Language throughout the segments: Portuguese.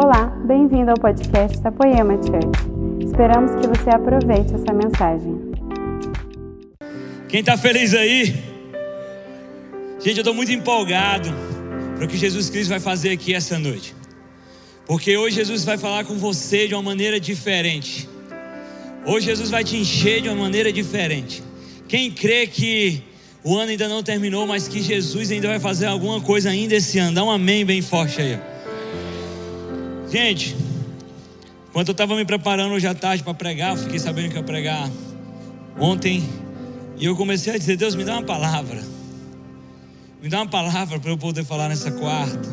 Olá, bem-vindo ao podcast da Poema Church. Esperamos que você aproveite essa mensagem. Quem está feliz aí? Gente, eu estou muito empolgado para o que Jesus Cristo vai fazer aqui essa noite. Porque hoje Jesus vai falar com você de uma maneira diferente. Hoje Jesus vai te encher de uma maneira diferente. Quem crê que o ano ainda não terminou, mas que Jesus ainda vai fazer alguma coisa ainda esse ano, dá um amém bem forte aí. Gente, quando eu estava me preparando hoje à tarde para pregar, fiquei sabendo que ia pregar ontem, e eu comecei a dizer: Deus, me dá uma palavra, me dá uma palavra para eu poder falar nessa quarta.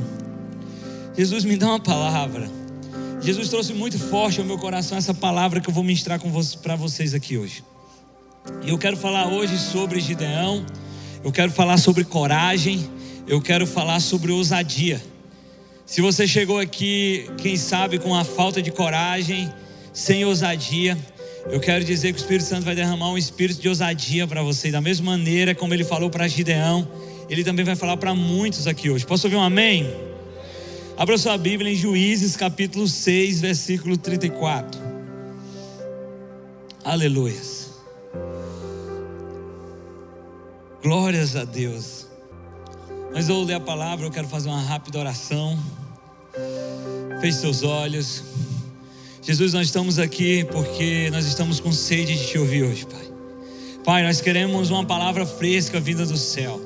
Jesus, me dá uma palavra. Jesus trouxe muito forte ao meu coração essa palavra que eu vou ministrar para vocês aqui hoje. E eu quero falar hoje sobre Gideão, eu quero falar sobre coragem, eu quero falar sobre ousadia. Se você chegou aqui, quem sabe, com a falta de coragem, sem ousadia, eu quero dizer que o Espírito Santo vai derramar um espírito de ousadia para você, da mesma maneira como ele falou para Gideão, ele também vai falar para muitos aqui hoje. Posso ouvir um amém? Abra sua Bíblia em Juízes capítulo 6, versículo 34. Aleluia. Glórias a Deus. Mas eu vou ler a palavra, eu quero fazer uma rápida oração. Feche seus olhos. Jesus, nós estamos aqui porque nós estamos com sede de te ouvir hoje, Pai. Pai, nós queremos uma palavra fresca vinda do céu.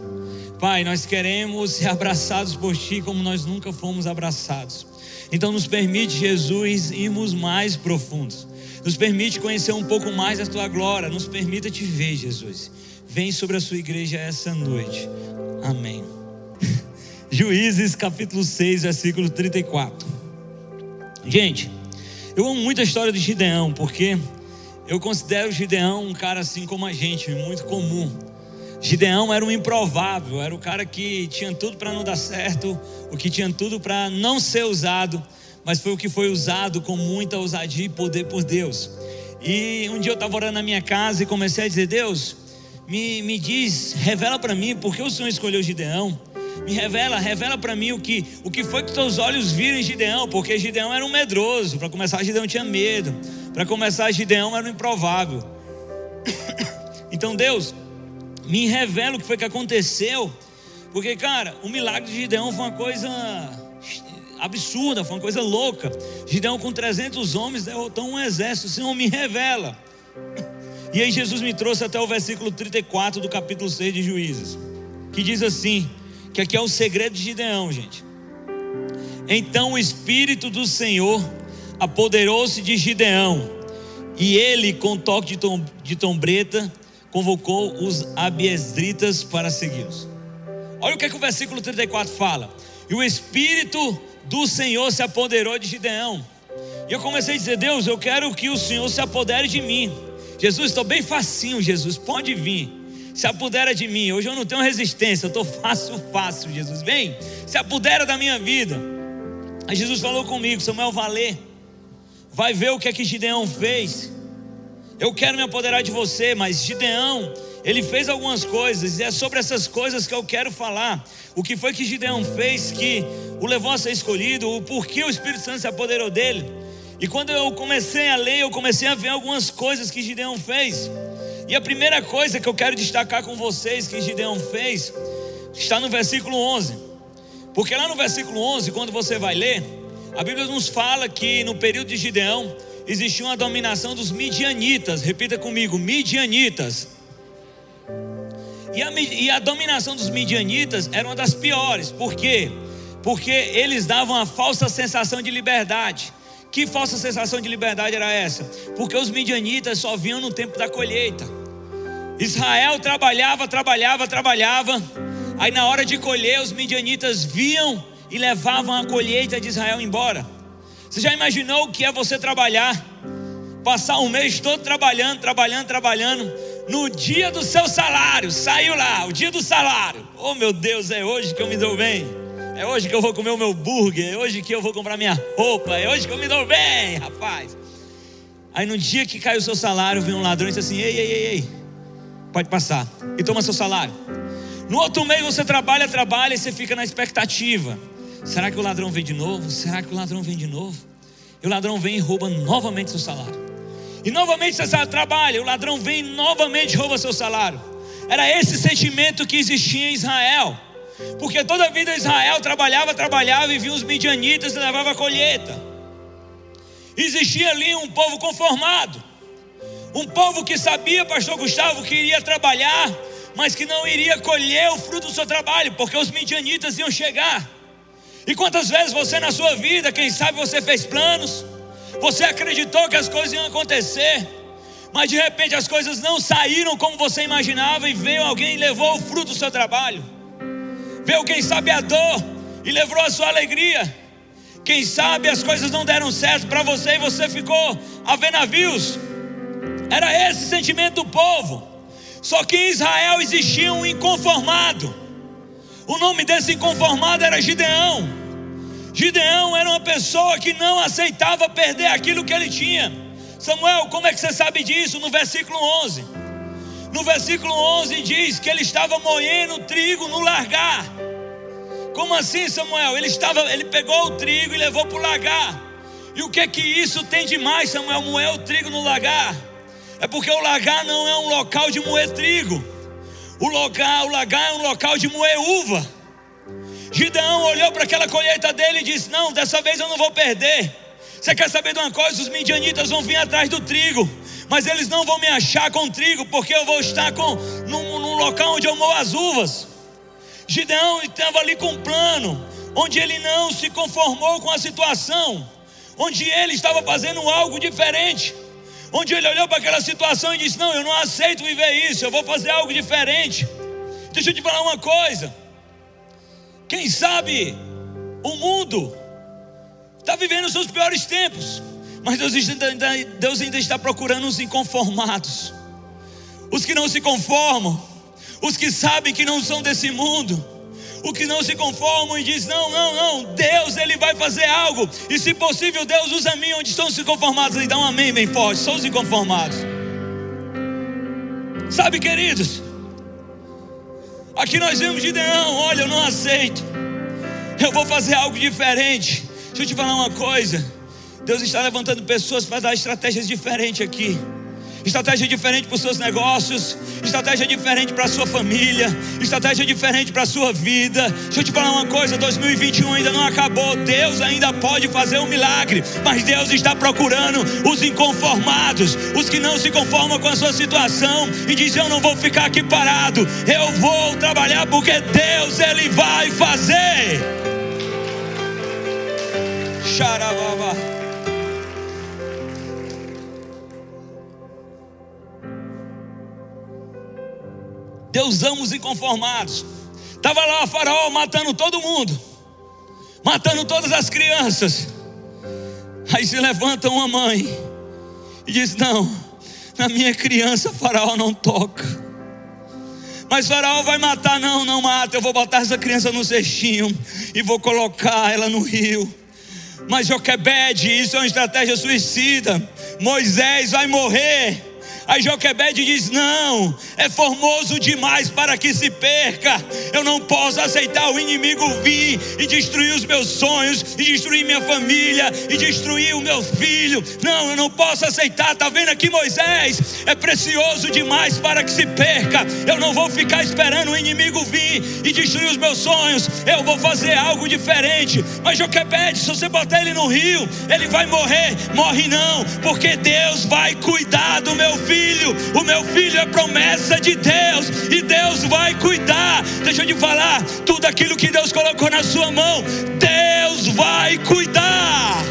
Pai, nós queremos ser abraçados por Ti como nós nunca fomos abraçados. Então, nos permite, Jesus, irmos mais profundos. Nos permite conhecer um pouco mais a Tua glória. Nos permita te ver, Jesus vem sobre a sua igreja essa noite. Amém. Juízes capítulo 6, versículo 34. Gente, eu amo muito a história de Gideão, porque eu considero Gideão um cara assim como a gente, muito comum. Gideão era um improvável, era o cara que tinha tudo para não dar certo, o que tinha tudo para não ser usado, mas foi o que foi usado com muita ousadia e poder por Deus. E um dia eu estava orando na minha casa e comecei a dizer: Deus, me, me diz, revela para mim por que o Senhor escolheu Gideão. Me revela, revela para mim o que, o que foi que teus olhos viram em Gideão, porque Gideão era um medroso. Para começar, Gideão tinha medo. Para começar, Gideão era um improvável. Então, Deus, me revela o que foi que aconteceu. Porque, cara, o milagre de Gideão foi uma coisa absurda, foi uma coisa louca. Gideão, com 300 homens, derrotou um exército. Senhor me revela. E aí Jesus me trouxe até o versículo 34 do capítulo 6 de Juízes, que diz assim, que aqui é o segredo de Gideão, gente. Então o espírito do Senhor apoderou-se de Gideão, e ele, com toque de, tom, de tombreta, convocou os abiesritas para segui-los. Olha o que, é que o versículo 34 fala. E o espírito do Senhor se apoderou de Gideão. E eu comecei a dizer: Deus, eu quero que o Senhor se apodere de mim. Jesus, estou bem facinho, Jesus, pode vir. Se apodera de mim. Hoje eu não tenho resistência, eu estou fácil, fácil, Jesus. Vem, se apodera da minha vida. Aí Jesus falou comigo, Samuel, valer. Vai ver o que é que Gideão fez. Eu quero me apoderar de você, mas Gideão, ele fez algumas coisas, e é sobre essas coisas que eu quero falar. O que foi que Gideão fez que o levou a ser escolhido, o porquê o Espírito Santo se apoderou dele. E quando eu comecei a ler, eu comecei a ver algumas coisas que Gideão fez. E a primeira coisa que eu quero destacar com vocês que Gideão fez está no versículo 11. Porque lá no versículo 11, quando você vai ler, a Bíblia nos fala que no período de Gideão existia uma dominação dos midianitas. Repita comigo: midianitas. E a, e a dominação dos midianitas era uma das piores. Por quê? Porque eles davam a falsa sensação de liberdade. Que falsa sensação de liberdade era essa? Porque os midianitas só vinham no tempo da colheita. Israel trabalhava, trabalhava, trabalhava. Aí na hora de colher, os midianitas vinham e levavam a colheita de Israel embora. Você já imaginou o que é você trabalhar? Passar um mês todo trabalhando, trabalhando, trabalhando. No dia do seu salário, saiu lá, o dia do salário. Oh meu Deus, é hoje que eu me dou bem. É hoje que eu vou comer o meu burger. É hoje que eu vou comprar minha roupa. É hoje que eu me dou bem, rapaz. Aí no dia que caiu o seu salário, vem um ladrão e disse assim: Ei, ei, ei, ei, pode passar. E toma seu salário. No outro mês você trabalha, trabalha e você fica na expectativa. Será que o ladrão vem de novo? Será que o ladrão vem de novo? E o ladrão vem e rouba novamente seu salário. E novamente você trabalha, o ladrão vem e novamente rouba seu salário. Era esse sentimento que existia em Israel. Porque toda a vida Israel trabalhava, trabalhava e via os midianitas e levava a colheita. Existia ali um povo conformado. Um povo que sabia, pastor Gustavo, que iria trabalhar, mas que não iria colher o fruto do seu trabalho, porque os midianitas iam chegar. E quantas vezes você na sua vida, quem sabe você fez planos, você acreditou que as coisas iam acontecer, mas de repente as coisas não saíram como você imaginava e veio alguém e levou o fruto do seu trabalho. Veio quem sabe a dor e levou a sua alegria. Quem sabe as coisas não deram certo para você e você ficou a ver navios. Era esse sentimento do povo. Só que em Israel existia um inconformado. O nome desse inconformado era Gideão. Gideão era uma pessoa que não aceitava perder aquilo que ele tinha. Samuel, como é que você sabe disso? No versículo 11. No versículo 11 diz que ele estava moendo trigo no largar. Como assim, Samuel? Ele estava, ele pegou o trigo e levou para o lagar. E o que que isso tem de mais, Samuel? Moer o trigo no lagar? É porque o lagar não é um local de moer trigo. O lagar, o lagar é um local de moer uva. Gideão olhou para aquela colheita dele e disse: Não, dessa vez eu não vou perder. Você quer saber de uma coisa? Os midianitas vão vir atrás do trigo, mas eles não vão me achar com trigo, porque eu vou estar com, num, num local onde eu moo as uvas. Gideão estava ali com um plano, onde ele não se conformou com a situação, onde ele estava fazendo algo diferente, onde ele olhou para aquela situação e disse: Não, eu não aceito viver isso, eu vou fazer algo diferente. Deixa eu te falar uma coisa. Quem sabe o mundo está vivendo os seus piores tempos, mas Deus ainda, Deus ainda está procurando os inconformados, os que não se conformam, os que sabem que não são desse mundo, os que não se conformam e diz não, não, não, Deus ele vai fazer algo e se possível Deus usa a mim onde estão os inconformados e dá um amém bem forte, são os inconformados. Sabe, queridos, Aqui nós vemos Gideão, olha, eu não aceito. Eu vou fazer algo diferente. Deixa eu te falar uma coisa. Deus está levantando pessoas para dar estratégias diferentes aqui estratégia diferente para os seus negócios, estratégia diferente para a sua família, estratégia diferente para a sua vida. Deixa eu te falar uma coisa: 2021 ainda não acabou, Deus ainda pode fazer um milagre, mas Deus está procurando os inconformados, os que não se conformam com a sua situação e dizem: Eu não vou ficar aqui parado, eu vou trabalhar porque Deus Ele vai fazer. Xarababa. Deus ama os inconformados. Estava lá o faraó matando todo mundo, matando todas as crianças. Aí se levanta uma mãe e diz: Não, na minha criança faraó não toca. Mas Faraó vai matar, não, não mata. Eu vou botar essa criança no cestinho e vou colocar ela no rio. Mas Joquebede, isso é uma estratégia suicida. Moisés vai morrer. Aí Joquebede diz: Não, é formoso demais para que se perca. Eu não posso aceitar o inimigo vir e destruir os meus sonhos, e destruir minha família, e destruir o meu filho. Não, eu não posso aceitar. Está vendo aqui, Moisés? É precioso demais para que se perca. Eu não vou ficar esperando o inimigo vir e destruir os meus sonhos. Eu vou fazer algo diferente. Mas Joquebede, se você botar ele no rio, ele vai morrer. Morre não, porque Deus vai cuidar do meu filho filho, o meu filho é promessa de Deus e Deus vai cuidar. Deixa eu te falar, tudo aquilo que Deus colocou na sua mão, Deus vai cuidar.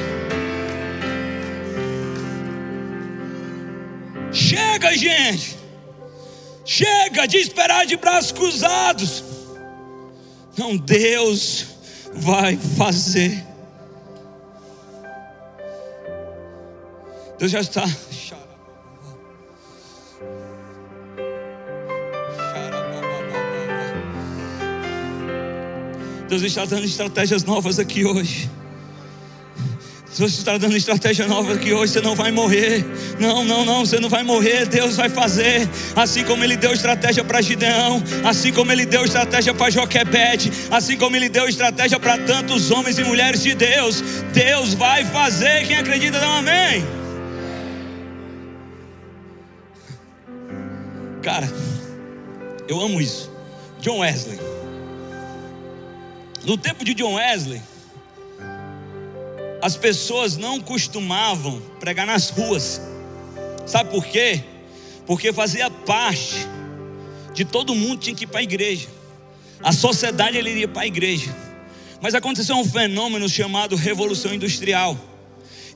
Chega, gente. Chega de esperar de braços cruzados. Não, Deus vai fazer. Deus já está Deus está dando estratégias novas aqui hoje. Deus está dando estratégia nova que hoje você não vai morrer. Não, não, não, você não vai morrer. Deus vai fazer. Assim como Ele deu estratégia para Gideão, assim como Ele deu estratégia para Joquebede, assim como Ele deu estratégia para tantos homens e mulheres de Deus. Deus vai fazer. Quem acredita, dá um amém. Cara, eu amo isso. John Wesley. No tempo de John Wesley as pessoas não costumavam pregar nas ruas. Sabe por quê? Porque fazia parte de todo mundo tinha que ir para a igreja. A sociedade ele iria para a igreja. Mas aconteceu um fenômeno chamado Revolução Industrial.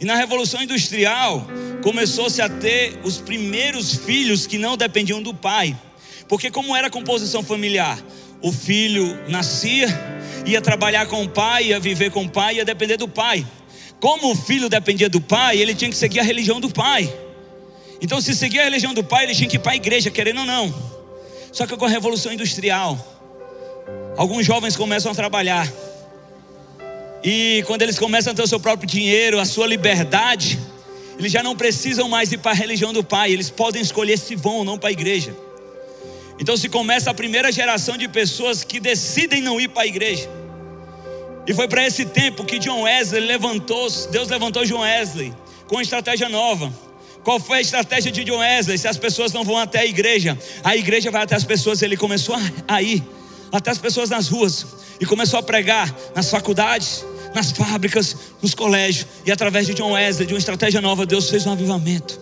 E na Revolução Industrial começou-se a ter os primeiros filhos que não dependiam do pai. Porque como era a composição familiar? O filho nascia, ia trabalhar com o pai, ia viver com o pai, ia depender do pai. Como o filho dependia do pai, ele tinha que seguir a religião do pai. Então, se seguia a religião do pai, ele tinha que ir para a igreja, querendo ou não. Só que com a revolução industrial, alguns jovens começam a trabalhar. E quando eles começam a ter o seu próprio dinheiro, a sua liberdade, eles já não precisam mais ir para a religião do pai, eles podem escolher se vão ou não para a igreja. Então se começa a primeira geração de pessoas que decidem não ir para a igreja. E foi para esse tempo que John Wesley levantou, Deus levantou John Wesley com uma estratégia nova. Qual foi a estratégia de John Wesley? Se as pessoas não vão até a igreja, a igreja vai até as pessoas. Ele começou a ir até as pessoas nas ruas e começou a pregar nas faculdades, nas fábricas, nos colégios. E através de John Wesley, de uma estratégia nova, Deus fez um avivamento.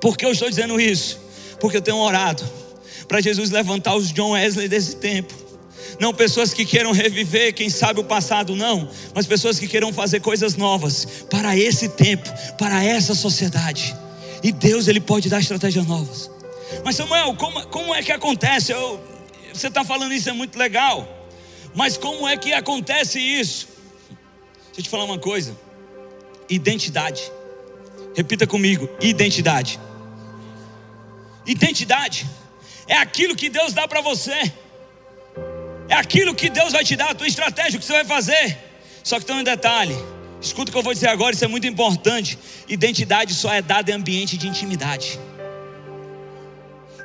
Por que eu estou dizendo isso? Porque eu tenho orado para Jesus levantar os John Wesley desse tempo não pessoas que queiram reviver, quem sabe o passado, não, mas pessoas que queiram fazer coisas novas para esse tempo, para essa sociedade. E Deus, Ele pode dar estratégias novas. Mas Samuel, como, como é que acontece? Eu, você está falando isso, é muito legal. Mas como é que acontece isso? Deixa eu te falar uma coisa: identidade. Repita comigo: identidade. Identidade é aquilo que Deus dá para você. É aquilo que Deus vai te dar, a tua estratégia, o que você vai fazer. Só que tem um detalhe. Escuta o que eu vou dizer agora, isso é muito importante. Identidade só é dada em ambiente de intimidade.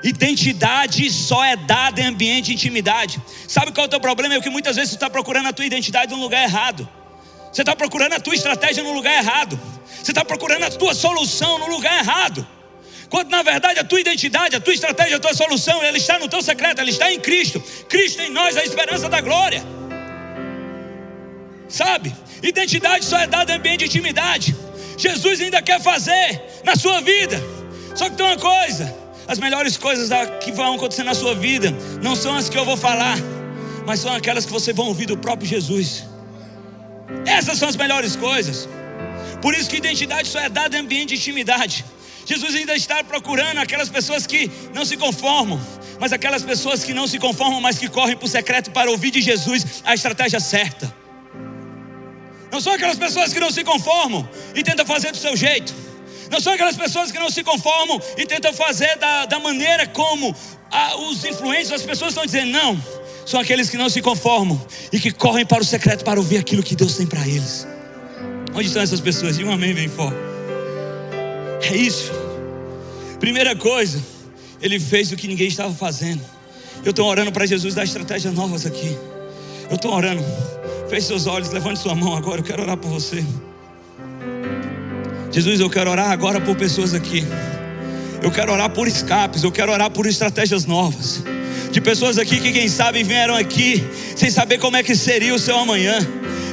Identidade só é dada em ambiente de intimidade. Sabe qual é o teu problema? É que muitas vezes você está procurando a tua identidade no lugar errado. Você está procurando a tua estratégia no lugar errado. Você está procurando a tua solução no lugar errado. Quando na verdade a tua identidade, a tua estratégia, a tua solução, ela está no teu secreto, ela está em Cristo. Cristo em nós, a esperança da glória. Sabe? Identidade só é dada em ambiente de intimidade. Jesus ainda quer fazer na sua vida. Só que tem uma coisa: as melhores coisas que vão acontecer na sua vida não são as que eu vou falar, mas são aquelas que você vai ouvir do próprio Jesus. Essas são as melhores coisas. Por isso que identidade só é dada em ambiente de intimidade. Jesus ainda está procurando aquelas pessoas que não se conformam, mas aquelas pessoas que não se conformam, mas que correm para o secreto para ouvir de Jesus a estratégia certa. Não são aquelas pessoas que não se conformam e tentam fazer do seu jeito. Não são aquelas pessoas que não se conformam e tentam fazer da, da maneira como a, os influentes, as pessoas estão dizendo, não. São aqueles que não se conformam e que correm para o secreto para ouvir aquilo que Deus tem para eles. Onde estão essas pessoas? Diga um amém bem forte. É isso. Primeira coisa, ele fez o que ninguém estava fazendo. Eu estou orando para Jesus dar estratégias novas aqui. Eu estou orando. Feche seus olhos, levante sua mão agora. Eu quero orar por você. Jesus, eu quero orar agora por pessoas aqui. Eu quero orar por escapes. Eu quero orar por estratégias novas. De pessoas aqui que, quem sabe, vieram aqui sem saber como é que seria o seu amanhã.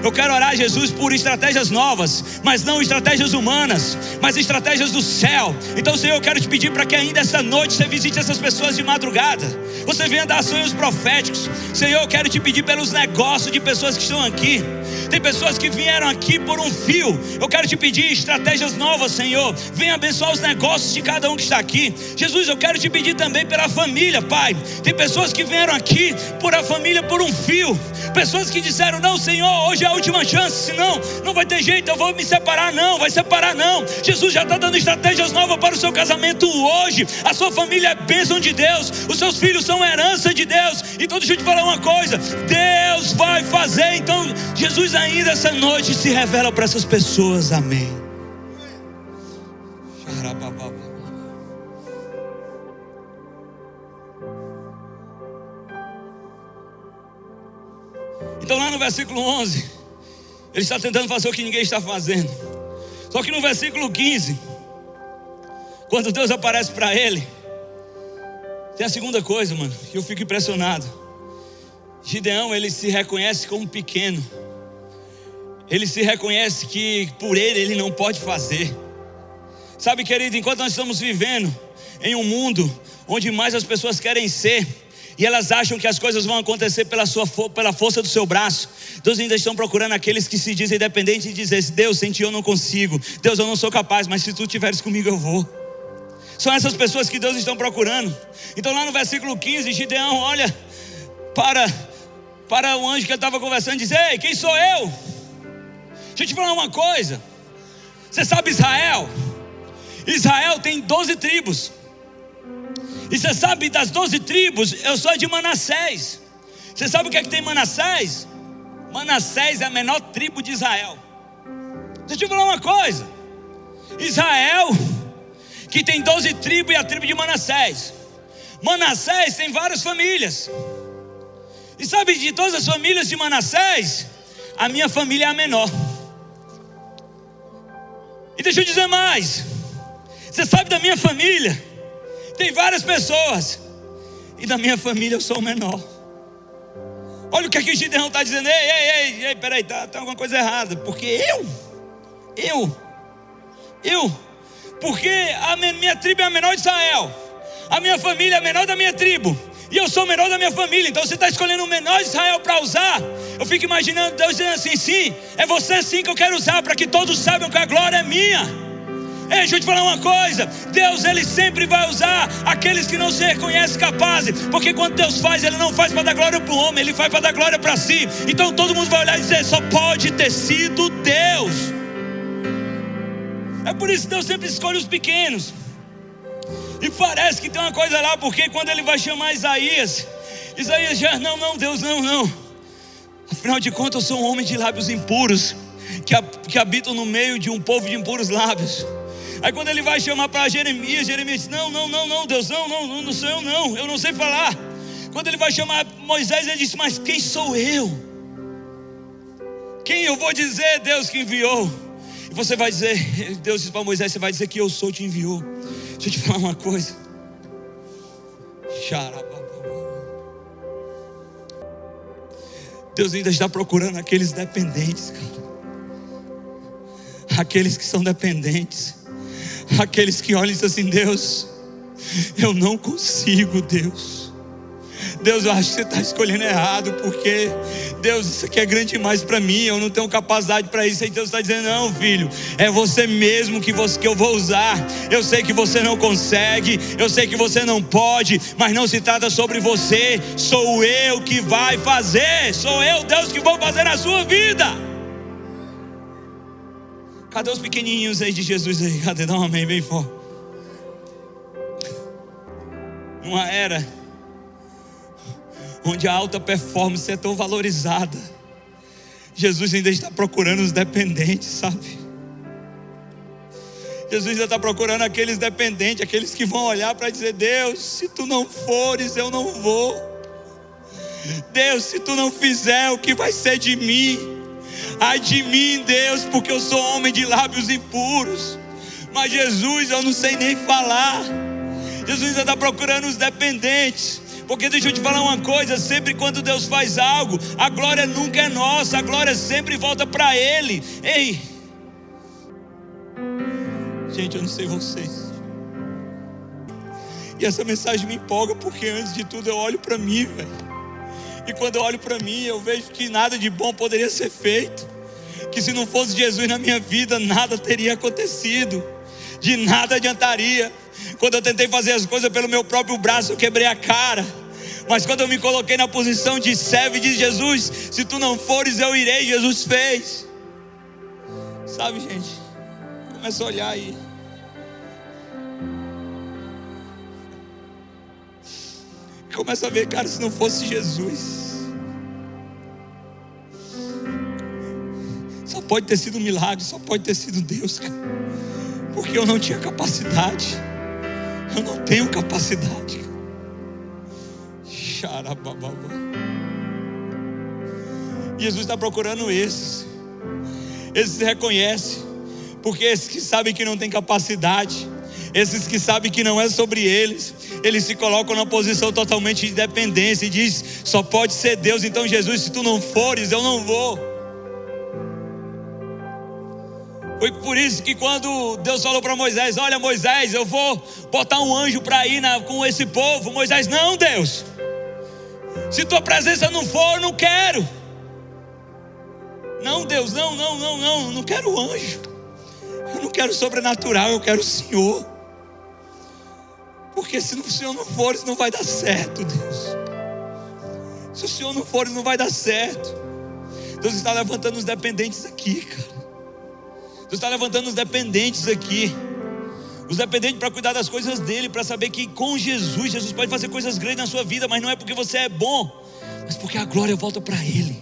Eu quero orar, Jesus, por estratégias novas, mas não estratégias humanas, mas estratégias do céu. Então, Senhor, eu quero te pedir para que ainda essa noite você visite essas pessoas de madrugada. Você venha dar sonhos proféticos. Senhor, eu quero te pedir pelos negócios de pessoas que estão aqui. Tem pessoas que vieram aqui por um fio. Eu quero te pedir estratégias novas, Senhor. Venha abençoar os negócios de cada um que está aqui. Jesus, eu quero te pedir também pela família, Pai. Tem pessoas que vieram aqui por a família por um fio. Pessoas que disseram: Não, Senhor, hoje é a última chance, senão não vai ter jeito, eu vou me separar, não, vai separar, não. Jesus já está dando estratégias novas para o seu casamento hoje. A sua família é bênção de Deus, os seus filhos são herança de Deus. Então deixa eu te falar uma coisa: Deus vai fazer. Então, Jesus ainda essa noite se revela para essas pessoas. Amém. Então, lá no versículo 11, ele está tentando fazer o que ninguém está fazendo. Só que no versículo 15, quando Deus aparece para ele, tem a segunda coisa, mano, que eu fico impressionado. Gideão, ele se reconhece como pequeno. Ele se reconhece que por ele ele não pode fazer. Sabe, querido, enquanto nós estamos vivendo em um mundo onde mais as pessoas querem ser, e elas acham que as coisas vão acontecer pela, sua, pela força do seu braço. Deus ainda estão procurando aqueles que se dizem dependentes e dizem: Deus, sem ti eu não consigo, Deus, eu não sou capaz, mas se tu estiveres comigo eu vou. São essas pessoas que Deus estão procurando. Então, lá no versículo 15, Gideão olha para, para o anjo que ele estava conversando e diz: Ei, quem sou eu? Deixa eu te falar uma coisa. Você sabe Israel? Israel tem 12 tribos. E você sabe das doze tribos, eu sou de Manassés. Você sabe o que é que tem Manassés? Manassés é a menor tribo de Israel. Deixa eu te falar uma coisa. Israel, que tem doze tribos e a tribo de Manassés. Manassés tem várias famílias. E sabe de todas as famílias de Manassés, a minha família é a menor. E deixa eu dizer mais. Você sabe da minha família? Tem várias pessoas. E da minha família eu sou o menor. Olha o que aqui o Gideão está dizendo. Ei, ei, ei, ei, peraí, tá, tá alguma coisa errada. Porque eu, eu, eu, porque a minha tribo é a menor de Israel. A minha família é a menor da minha tribo. E eu sou o menor da minha família. Então você está escolhendo o menor Israel para usar. Eu fico imaginando Deus dizendo assim: sim, é você sim que eu quero usar, para que todos saibam que a glória é minha. Ei, deixa eu te falar uma coisa: Deus, Ele sempre vai usar aqueles que não se reconhecem capazes, porque quando Deus faz, Ele não faz para dar glória para o homem, Ele faz para dar glória para si. Então todo mundo vai olhar e dizer: só pode ter sido Deus. É por isso que Deus sempre escolhe os pequenos. E parece que tem uma coisa lá, porque quando ele vai chamar Isaías, Isaías já, não, não, Deus, não, não. Afinal de contas, eu sou um homem de lábios impuros, que, que habito no meio de um povo de impuros lábios. Aí quando ele vai chamar para Jeremias, Jeremias diz: Não, não, não, não, Deus, não, não, não sou eu, não, eu não sei falar. Quando ele vai chamar Moisés, ele disse: Mas quem sou eu? Quem eu vou dizer, Deus que enviou? E você vai dizer, Deus disse para Moisés: Você vai dizer que eu sou, te enviou. Deixa eu te falar uma coisa. Deus ainda está procurando aqueles dependentes, cara. Aqueles que são dependentes aqueles que olham e dizem assim: Deus, eu não consigo, Deus. Deus, eu acho que você está escolhendo errado, porque Deus, isso aqui é grande demais para mim, eu não tenho capacidade para isso. E Deus está dizendo: Não, filho, é você mesmo que, você, que eu vou usar. Eu sei que você não consegue, eu sei que você não pode, mas não se trata sobre você, sou eu que vai fazer, sou eu, Deus, que vou fazer na sua vida. Cadê os pequenininhos aí de Jesus aí? Cadê? Dá um amém bem forte. Uma era onde a alta performance é tão valorizada. Jesus ainda está procurando os dependentes, sabe? Jesus ainda está procurando aqueles dependentes, aqueles que vão olhar para dizer: Deus, se tu não fores, eu não vou. Deus, se tu não fizer, o que vai ser de mim? Ai de mim, Deus, porque eu sou homem de lábios impuros. Mas Jesus, eu não sei nem falar. Jesus ainda está procurando os dependentes. Porque deixa eu te falar uma coisa: sempre quando Deus faz algo, a glória nunca é nossa, a glória sempre volta para Ele. Ei, gente, eu não sei vocês. E essa mensagem me empolga porque antes de tudo eu olho para mim, velho. E quando eu olho para mim, eu vejo que nada de bom poderia ser feito. Que se não fosse Jesus na minha vida, nada teria acontecido. De nada adiantaria. Quando eu tentei fazer as coisas pelo meu próprio braço, eu quebrei a cara. Mas quando eu me coloquei na posição de servo de Jesus, se tu não fores, eu irei, Jesus fez. Sabe, gente? Começa a olhar aí. Começa a ver, cara, se não fosse Jesus. pode ter sido um milagre, só pode ter sido Deus, cara. Porque eu não tinha capacidade. Eu não tenho capacidade. Jesus está procurando esses. Esses reconhecem. Porque esses que sabem que não tem capacidade, esses que sabem que não é sobre eles, eles se colocam na posição totalmente de dependência e diz: só pode ser Deus. Então, Jesus, se tu não fores, eu não vou. Foi por isso que quando Deus falou para Moisés: Olha, Moisés, eu vou botar um anjo para ir na, com esse povo. Moisés, não, Deus. Se tua presença não for, eu não quero. Não, Deus, não, não, não, não, não quero anjo. Eu não quero sobrenatural, eu quero o Senhor. Porque se o Senhor não for, isso não vai dar certo, Deus. Se o Senhor não for, isso não vai dar certo. Deus está levantando os dependentes aqui, cara. Deus está levantando os dependentes aqui. Os dependentes para cuidar das coisas dele, para saber que com Jesus, Jesus pode fazer coisas grandes na sua vida, mas não é porque você é bom, mas porque a glória volta para Ele.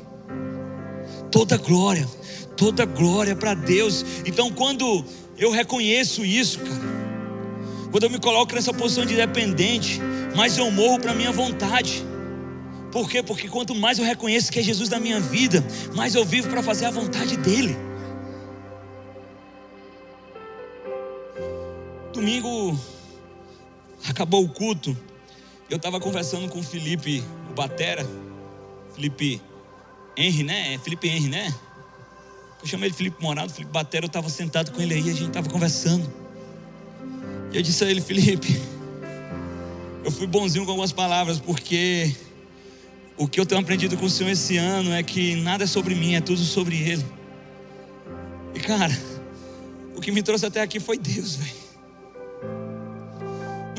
Toda glória, toda glória para Deus. Então, quando eu reconheço isso, cara, quando eu me coloco nessa posição de dependente, mais eu morro para minha vontade. Por quê? Porque quanto mais eu reconheço que é Jesus na minha vida, mais eu vivo para fazer a vontade dEle. Domingo acabou o culto. Eu estava conversando com o Felipe, o Batera. Felipe Henry, né? É Felipe Henry, né? Eu chamei ele Felipe Morado, Felipe Batera. Eu estava sentado com ele aí, a gente estava conversando. E eu disse a ele, Felipe, eu fui bonzinho com algumas palavras, porque o que eu tenho aprendido com o Senhor esse ano é que nada é sobre mim, é tudo sobre Ele. E cara, o que me trouxe até aqui foi Deus, velho.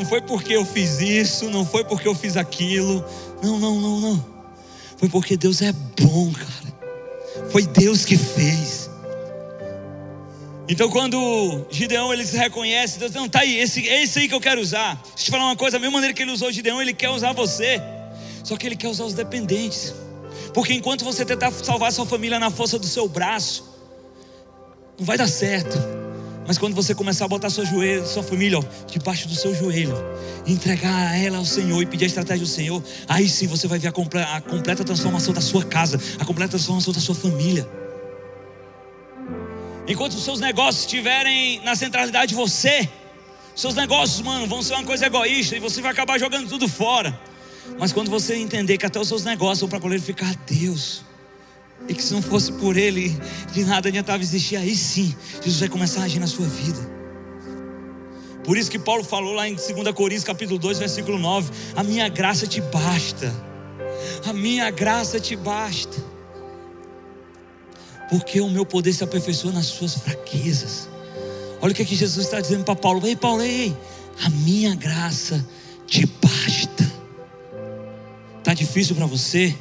Não foi porque eu fiz isso, não foi porque eu fiz aquilo. Não, não, não, não. Foi porque Deus é bom, cara. Foi Deus que fez. Então, quando Gideão ele se reconhece, Deus não está aí, esse, é esse aí que eu quero usar. Deixa eu te falar uma coisa: a mesma maneira que ele usou Gideão, ele quer usar você. Só que ele quer usar os dependentes. Porque enquanto você tentar salvar sua família na força do seu braço, não vai dar certo. Mas quando você começar a botar sua, joelho, sua família ó, debaixo do seu joelho, entregar ela ao Senhor e pedir a estratégia do Senhor, aí sim você vai ver a, comple a completa transformação da sua casa, a completa transformação da sua família. Enquanto os seus negócios estiverem na centralidade de você, seus negócios, mano, vão ser uma coisa egoísta e você vai acabar jogando tudo fora. Mas quando você entender que até os seus negócios são para glorificar a Deus, e que se não fosse por Ele, de nada adiantava existir. Aí sim, Jesus vai começar a agir na sua vida. Por isso que Paulo falou lá em 2 Coríntios capítulo 2, versículo 9: A minha graça te basta. A minha graça te basta. Porque o meu poder se aperfeiçoa nas suas fraquezas. Olha o que, é que Jesus está dizendo para Paulo: Ei, Paulo, ei, a minha graça te basta. Está difícil para você?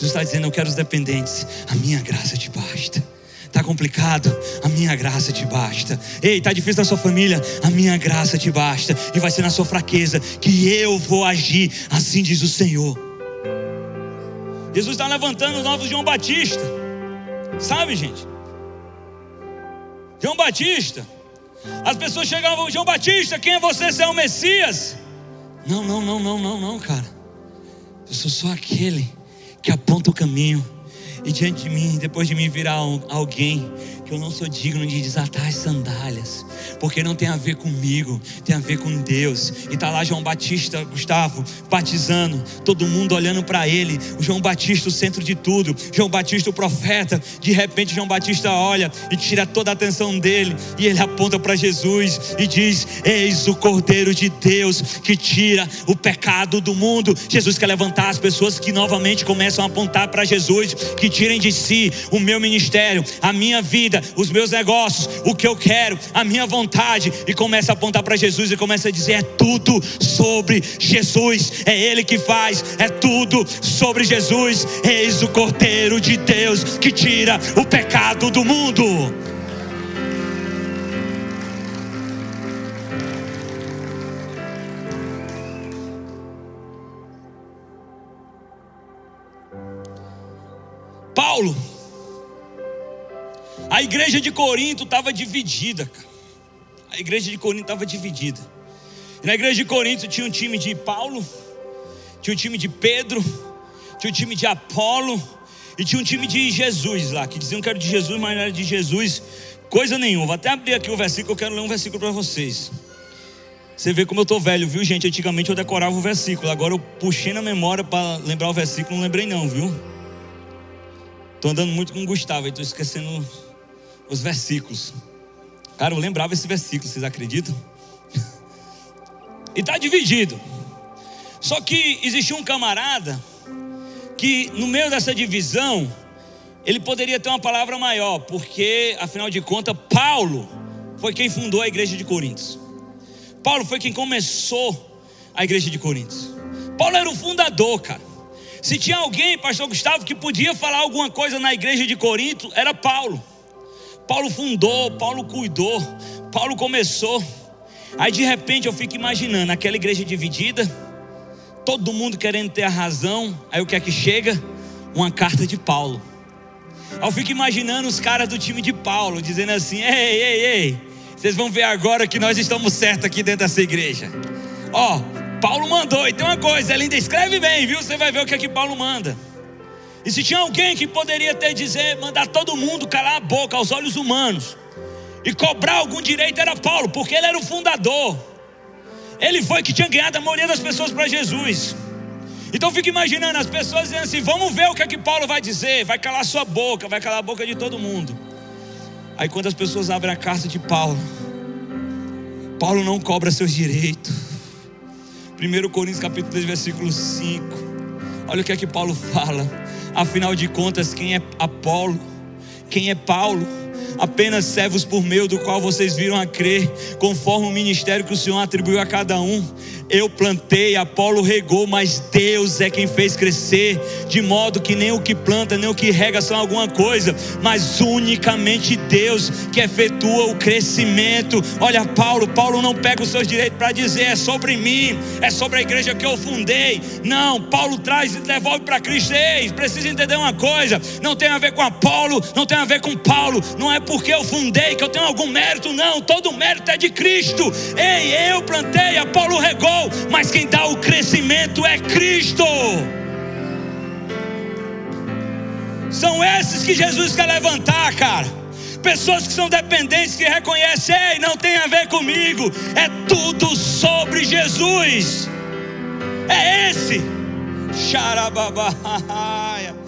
Jesus está dizendo: Eu quero os dependentes, a minha graça te basta. Está complicado? A minha graça te basta. Ei, está difícil na sua família? A minha graça te basta. E vai ser na sua fraqueza que eu vou agir, assim diz o Senhor. Jesus está levantando o novo João Batista. Sabe, gente? João Batista. As pessoas chegavam, João Batista, quem é você? Você é o Messias? Não, não, não, não, não, não, cara. Eu sou só aquele que aponta o caminho. E diante de mim, depois de mim virar alguém que eu não sou digno de desatar as sandálias, porque não tem a ver comigo, tem a ver com Deus. E tá lá João Batista, Gustavo, batizando, todo mundo olhando para ele. O João Batista, o centro de tudo. João Batista, o profeta. De repente, João Batista olha e tira toda a atenção dele e ele aponta para Jesus e diz: Eis o Cordeiro de Deus que tira o pecado do mundo. Jesus quer levantar as pessoas que novamente começam a apontar para Jesus, que tirem de si o meu ministério, a minha vida os meus negócios, o que eu quero, a minha vontade, e começa a apontar para Jesus e começa a dizer: é tudo sobre Jesus, é Ele que faz, é tudo sobre Jesus. Eis o Cordeiro de Deus que tira o pecado do mundo. Paulo A igreja de Corinto estava dividida, cara. A igreja de Corinto estava dividida. E na igreja de Corinto tinha um time de Paulo, tinha um time de Pedro, tinha um time de Apolo e tinha um time de Jesus lá, que diziam que era de Jesus, mas não era de Jesus coisa nenhuma. Vou até abrir aqui o versículo, eu quero ler um versículo para vocês. Você vê como eu estou velho, viu, gente? Antigamente eu decorava o versículo, agora eu puxei na memória para lembrar o versículo, não lembrei não, viu? Estou andando muito com o Gustavo, estou esquecendo os versículos. Cara, eu lembrava esse versículo, vocês acreditam? e está dividido. Só que existia um camarada que no meio dessa divisão, ele poderia ter uma palavra maior, porque afinal de contas, Paulo foi quem fundou a igreja de Coríntios. Paulo foi quem começou a igreja de Coríntios. Paulo era o fundador, cara. Se tinha alguém, pastor Gustavo, que podia falar alguma coisa na igreja de Corinto, era Paulo. Paulo fundou, Paulo cuidou, Paulo começou. Aí de repente eu fico imaginando aquela igreja dividida, todo mundo querendo ter a razão. Aí o que é que chega? Uma carta de Paulo. Aí eu fico imaginando os caras do time de Paulo dizendo assim: ei, ei, ei, vocês vão ver agora que nós estamos certos aqui dentro dessa igreja. Ó, Paulo mandou, e tem uma coisa, ele ainda escreve bem, viu? Você vai ver o que é que Paulo manda. E se tinha alguém que poderia ter dizer, mandar todo mundo calar a boca aos olhos humanos e cobrar algum direito era Paulo, porque ele era o fundador. Ele foi que tinha ganhado a maioria das pessoas para Jesus. Então fica imaginando as pessoas dizendo assim: vamos ver o que é que Paulo vai dizer, vai calar sua boca, vai calar a boca de todo mundo. Aí quando as pessoas abrem a carta de Paulo, Paulo não cobra seus direitos. 1 Coríntios capítulo 3, versículo 5. Olha o que é que Paulo fala. Afinal de contas, quem é Apolo? Quem é Paulo? Apenas servos por meio do qual vocês viram a crer, conforme o ministério que o Senhor atribuiu a cada um. Eu plantei, Apolo regou, mas Deus é quem fez crescer, de modo que nem o que planta, nem o que rega são alguma coisa, mas unicamente Deus que efetua o crescimento. Olha, Paulo, Paulo não pega os seus direitos para dizer é sobre mim, é sobre a igreja que eu fundei. Não, Paulo traz e devolve para Cristo. Ei, precisa entender uma coisa: não tem a ver com Apolo, não tem a ver com Paulo, não é porque eu fundei que eu tenho algum mérito, não, todo mérito é de Cristo. Ei, eu plantei, Apolo regou mas quem dá o crescimento é Cristo. São esses que Jesus quer levantar, cara. Pessoas que são dependentes, que reconhecem, ei, não tem a ver comigo, é tudo sobre Jesus. É esse. Xarababaia.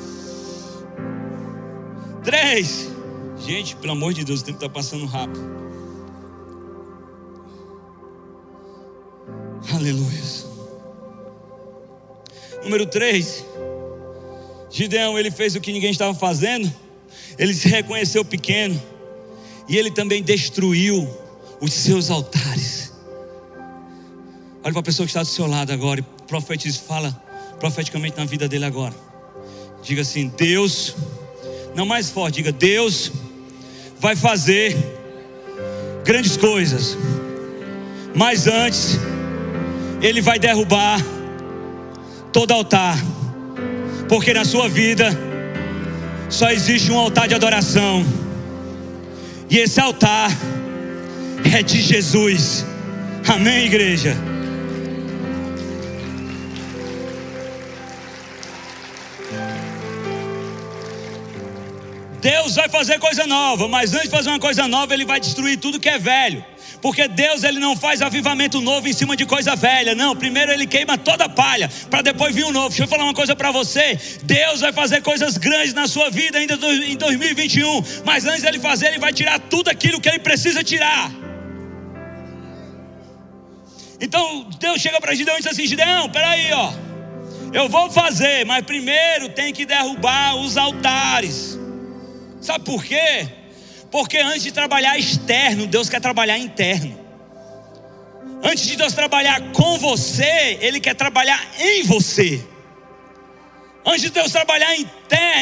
Três. Gente, pelo amor de Deus, o tempo está passando rápido. Aleluia. Número 3. Gideão, ele fez o que ninguém estava fazendo. Ele se reconheceu pequeno. E ele também destruiu os seus altares. Olha para a pessoa que está do seu lado agora e profetiza, fala profeticamente na vida dele agora. Diga assim: Deus, não mais forte, diga: Deus vai fazer grandes coisas. Mas antes, ele vai derrubar todo altar, porque na sua vida só existe um altar de adoração, e esse altar é de Jesus. Amém, igreja? Deus vai fazer coisa nova, mas antes de fazer uma coisa nova, Ele vai destruir tudo que é velho. Porque Deus ele não faz avivamento novo em cima de coisa velha, não. Primeiro ele queima toda a palha para depois vir um novo. Deixa eu falar uma coisa para você. Deus vai fazer coisas grandes na sua vida ainda em 2021, mas antes dele fazer, ele vai tirar tudo aquilo que ele precisa tirar. Então Deus chega para Gideão e diz assim: Gideão, peraí, ó. Eu vou fazer, mas primeiro tem que derrubar os altares. Sabe por quê? Porque antes de trabalhar externo, Deus quer trabalhar interno. Antes de Deus trabalhar com você, Ele quer trabalhar em você. Antes de Deus trabalhar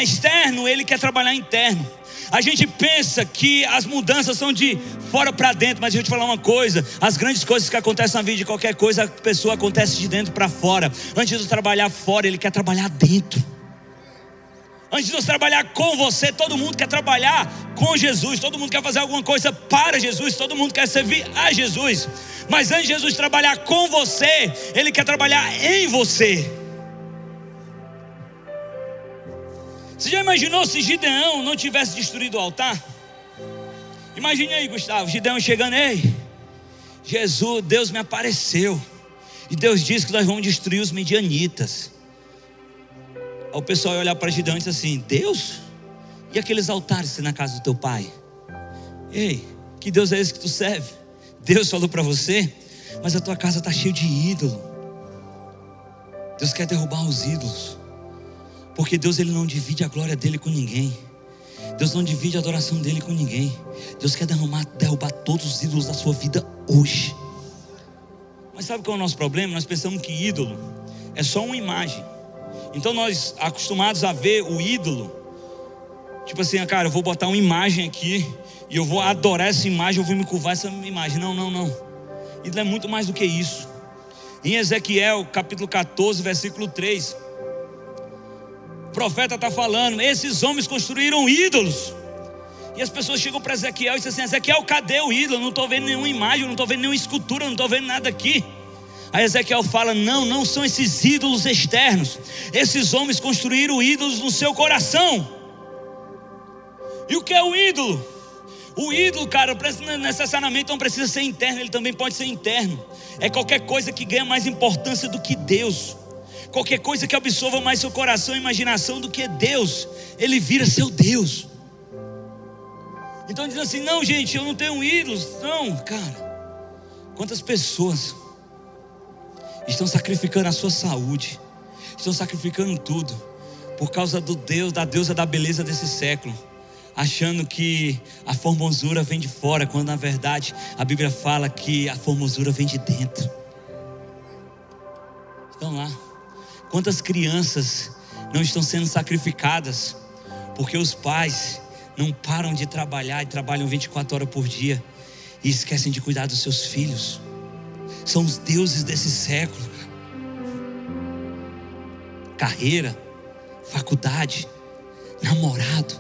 externo, Ele quer trabalhar interno. A gente pensa que as mudanças são de fora para dentro, mas deixa eu te falar uma coisa: as grandes coisas que acontecem na vida de qualquer coisa, a pessoa acontece de dentro para fora. Antes de Deus trabalhar fora, Ele quer trabalhar dentro. Antes de Deus trabalhar com você, todo mundo quer trabalhar com Jesus, todo mundo quer fazer alguma coisa para Jesus, todo mundo quer servir a Jesus. Mas antes de Jesus trabalhar com você, Ele quer trabalhar em você. Você já imaginou se Gideão não tivesse destruído o altar? Imagine aí, Gustavo, Gideão chegando, ei, Jesus, Deus me apareceu. E Deus disse que nós vamos destruir os medianitas. O pessoal ia olhar para Gideão e assim: Deus? E aqueles altares na casa do teu pai? Ei, que Deus é esse que tu serve? Deus falou para você, mas a tua casa está cheia de ídolo. Deus quer derrubar os ídolos. Porque Deus ele não divide a glória dele com ninguém. Deus não divide a adoração dele com ninguém. Deus quer derrubar, derrubar todos os ídolos da sua vida hoje. Mas sabe qual é o nosso problema? Nós pensamos que ídolo é só uma imagem. Então nós acostumados a ver o ídolo, tipo assim, cara, eu vou botar uma imagem aqui e eu vou adorar essa imagem, eu vou me curvar essa imagem. Não, não, não. Ídolo é muito mais do que isso. Em Ezequiel, capítulo 14, versículo 3, o profeta está falando: esses homens construíram ídolos. E as pessoas chegam para Ezequiel e dizem assim: Ezequiel, cadê o ídolo? Eu não estou vendo nenhuma imagem, não estou vendo nenhuma escultura, não estou vendo nada aqui. Aí Ezequiel fala: Não, não são esses ídolos externos. Esses homens construíram ídolos no seu coração. E o que é o ídolo? O ídolo, cara, necessariamente não precisa ser interno, ele também pode ser interno. É qualquer coisa que ganha mais importância do que Deus. Qualquer coisa que absorva mais seu coração e imaginação do que Deus, ele vira seu Deus. Então diz assim: não, gente, eu não tenho ídolos. Não, cara. Quantas pessoas estão sacrificando a sua saúde, estão sacrificando tudo, por causa do Deus, da deusa da beleza desse século, achando que a formosura vem de fora, quando na verdade a Bíblia fala que a formosura vem de dentro. Estão lá. Quantas crianças não estão sendo sacrificadas porque os pais não param de trabalhar e trabalham 24 horas por dia e esquecem de cuidar dos seus filhos? São os deuses desse século. Carreira, faculdade, namorado,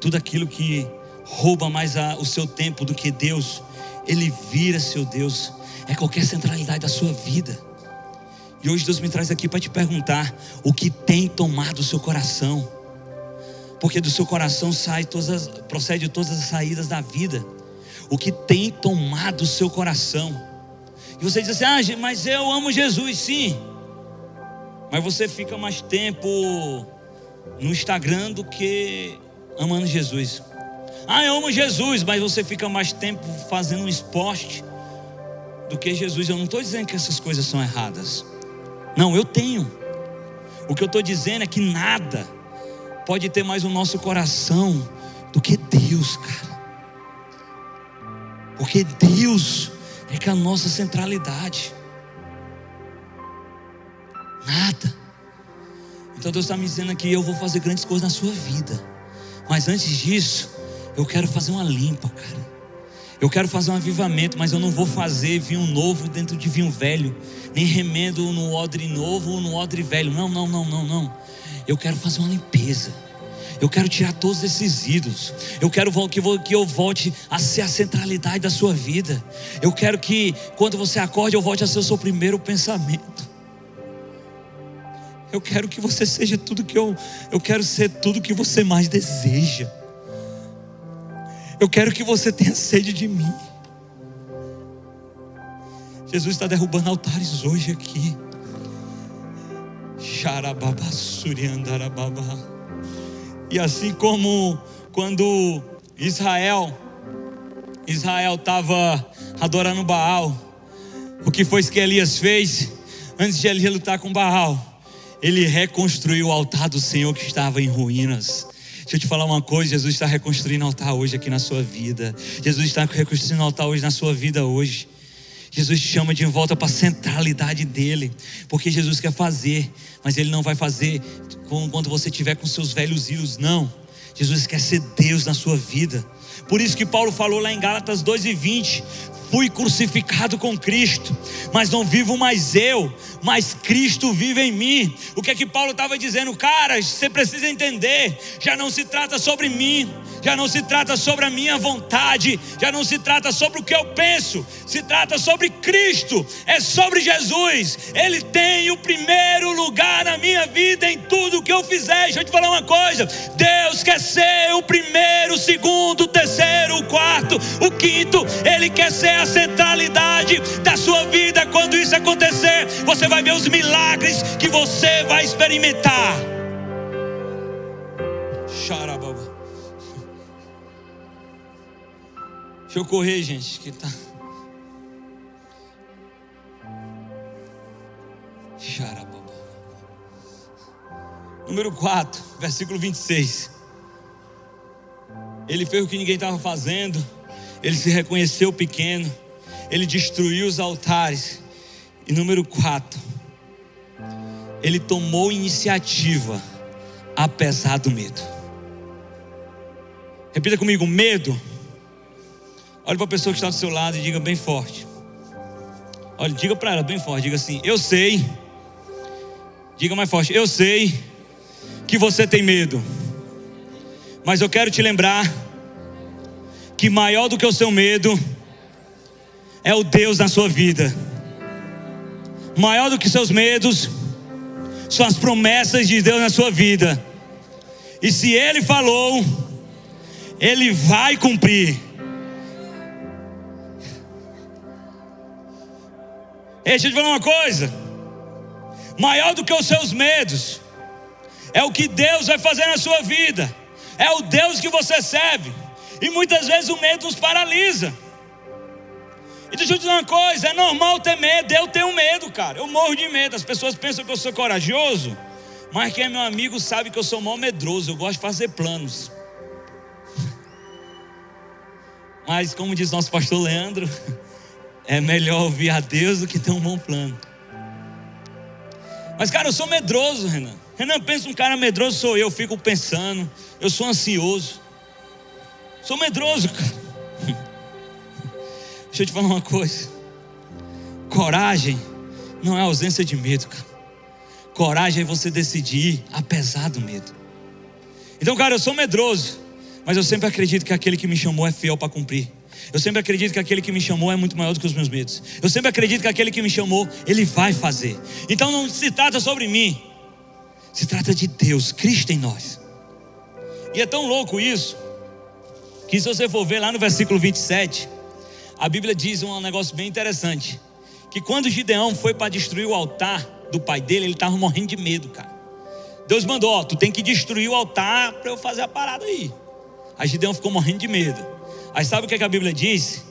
tudo aquilo que rouba mais a, o seu tempo do que Deus, ele vira seu Deus, é qualquer centralidade da sua vida. E hoje Deus me traz aqui para te perguntar o que tem tomado o seu coração. Porque do seu coração sai todas as, procede todas as saídas da vida. O que tem tomado o seu coração? E você diz assim: ah, mas eu amo Jesus, sim. Mas você fica mais tempo no Instagram do que amando Jesus. Ah, eu amo Jesus, mas você fica mais tempo fazendo um esporte do que Jesus. Eu não estou dizendo que essas coisas são erradas. Não, eu tenho. O que eu estou dizendo é que nada pode ter mais o nosso coração do que Deus, cara. Porque Deus é que a nossa centralidade. Nada. Então Deus está me dizendo aqui: eu vou fazer grandes coisas na sua vida. Mas antes disso, eu quero fazer uma limpa, cara. Eu quero fazer um avivamento, mas eu não vou fazer vinho novo dentro de vinho velho, nem remendo no odre novo ou no odre velho. Não, não, não, não, não. Eu quero fazer uma limpeza. Eu quero tirar todos esses ídolos. Eu quero que eu volte a ser a centralidade da sua vida. Eu quero que quando você acorde, eu volte a ser o seu primeiro pensamento. Eu quero que você seja tudo que eu. Eu quero ser tudo que você mais deseja. Eu quero que você tenha sede de mim. Jesus está derrubando altares hoje aqui. Xarababasuriandarababa. E assim como quando Israel Israel estava adorando Baal, o que foi que Elias fez? Antes de Elias lutar com Baal, ele reconstruiu o altar do Senhor que estava em ruínas. Deixa eu te falar uma coisa: Jesus está reconstruindo altar hoje aqui na sua vida. Jesus está reconstruindo altar hoje na sua vida hoje. Jesus chama de volta para a centralidade dele, porque Jesus quer fazer, mas ele não vai fazer quando você estiver com seus velhos ídolos, não. Jesus quer ser Deus na sua vida. Por isso que Paulo falou lá em Gálatas 2 e 20: fui crucificado com Cristo, mas não vivo mais eu, mas Cristo vive em mim. O que é que Paulo estava dizendo? Cara, você precisa entender, já não se trata sobre mim, já não se trata sobre a minha vontade, já não se trata sobre o que eu penso, se trata sobre Cristo, é sobre Jesus. Ele tem o primeiro lugar na minha vida em tudo que eu fizer. Deixa eu te falar uma coisa: Deus quer ser o primeiro, o segundo, o terceiro, o quarto, o quinto, Ele quer ser a centralidade da sua vida. Quando isso acontecer, você vai ver os milagres que você vai experimentar. Deixa eu correr, gente, que tá. Número 4, versículo 26. Ele fez o que ninguém estava fazendo, ele se reconheceu pequeno, ele destruiu os altares. E número 4, ele tomou iniciativa, apesar do medo. Repita comigo: medo Olhe para a pessoa que está do seu lado e diga bem forte. Olha, diga para ela bem forte, diga assim: Eu sei. Diga mais forte: Eu sei que você tem medo. Mas eu quero te lembrar que maior do que o seu medo é o Deus na sua vida. Maior do que seus medos são as promessas de Deus na sua vida. E se ele falou, ele vai cumprir. Deixa eu te falar uma coisa: maior do que os seus medos, é o que Deus vai fazer na sua vida, é o Deus que você serve, e muitas vezes o medo nos paralisa. E deixa eu te dizer uma coisa: é normal ter medo, eu tenho medo, cara, eu morro de medo. As pessoas pensam que eu sou corajoso, mas quem é meu amigo sabe que eu sou mal medroso, eu gosto de fazer planos. Mas, como diz nosso pastor Leandro, é melhor ouvir a Deus do que ter um bom plano. Mas, cara, eu sou medroso, Renan. Renan, pensa um cara medroso, sou eu, fico pensando. Eu sou ansioso. Sou medroso, cara. Deixa eu te falar uma coisa. Coragem não é ausência de medo, cara. Coragem é você decidir apesar do medo. Então, cara, eu sou medroso, mas eu sempre acredito que aquele que me chamou é fiel para cumprir. Eu sempre acredito que aquele que me chamou é muito maior do que os meus medos. Eu sempre acredito que aquele que me chamou, ele vai fazer. Então não se trata sobre mim, se trata de Deus, Cristo em nós. E é tão louco isso, que se você for ver lá no versículo 27, a Bíblia diz um negócio bem interessante: que quando Gideão foi para destruir o altar do pai dele, ele estava morrendo de medo, cara. Deus mandou: Ó, tu tem que destruir o altar para eu fazer a parada aí. Aí Gideão ficou morrendo de medo. Aí sabe o que, é que a Bíblia diz?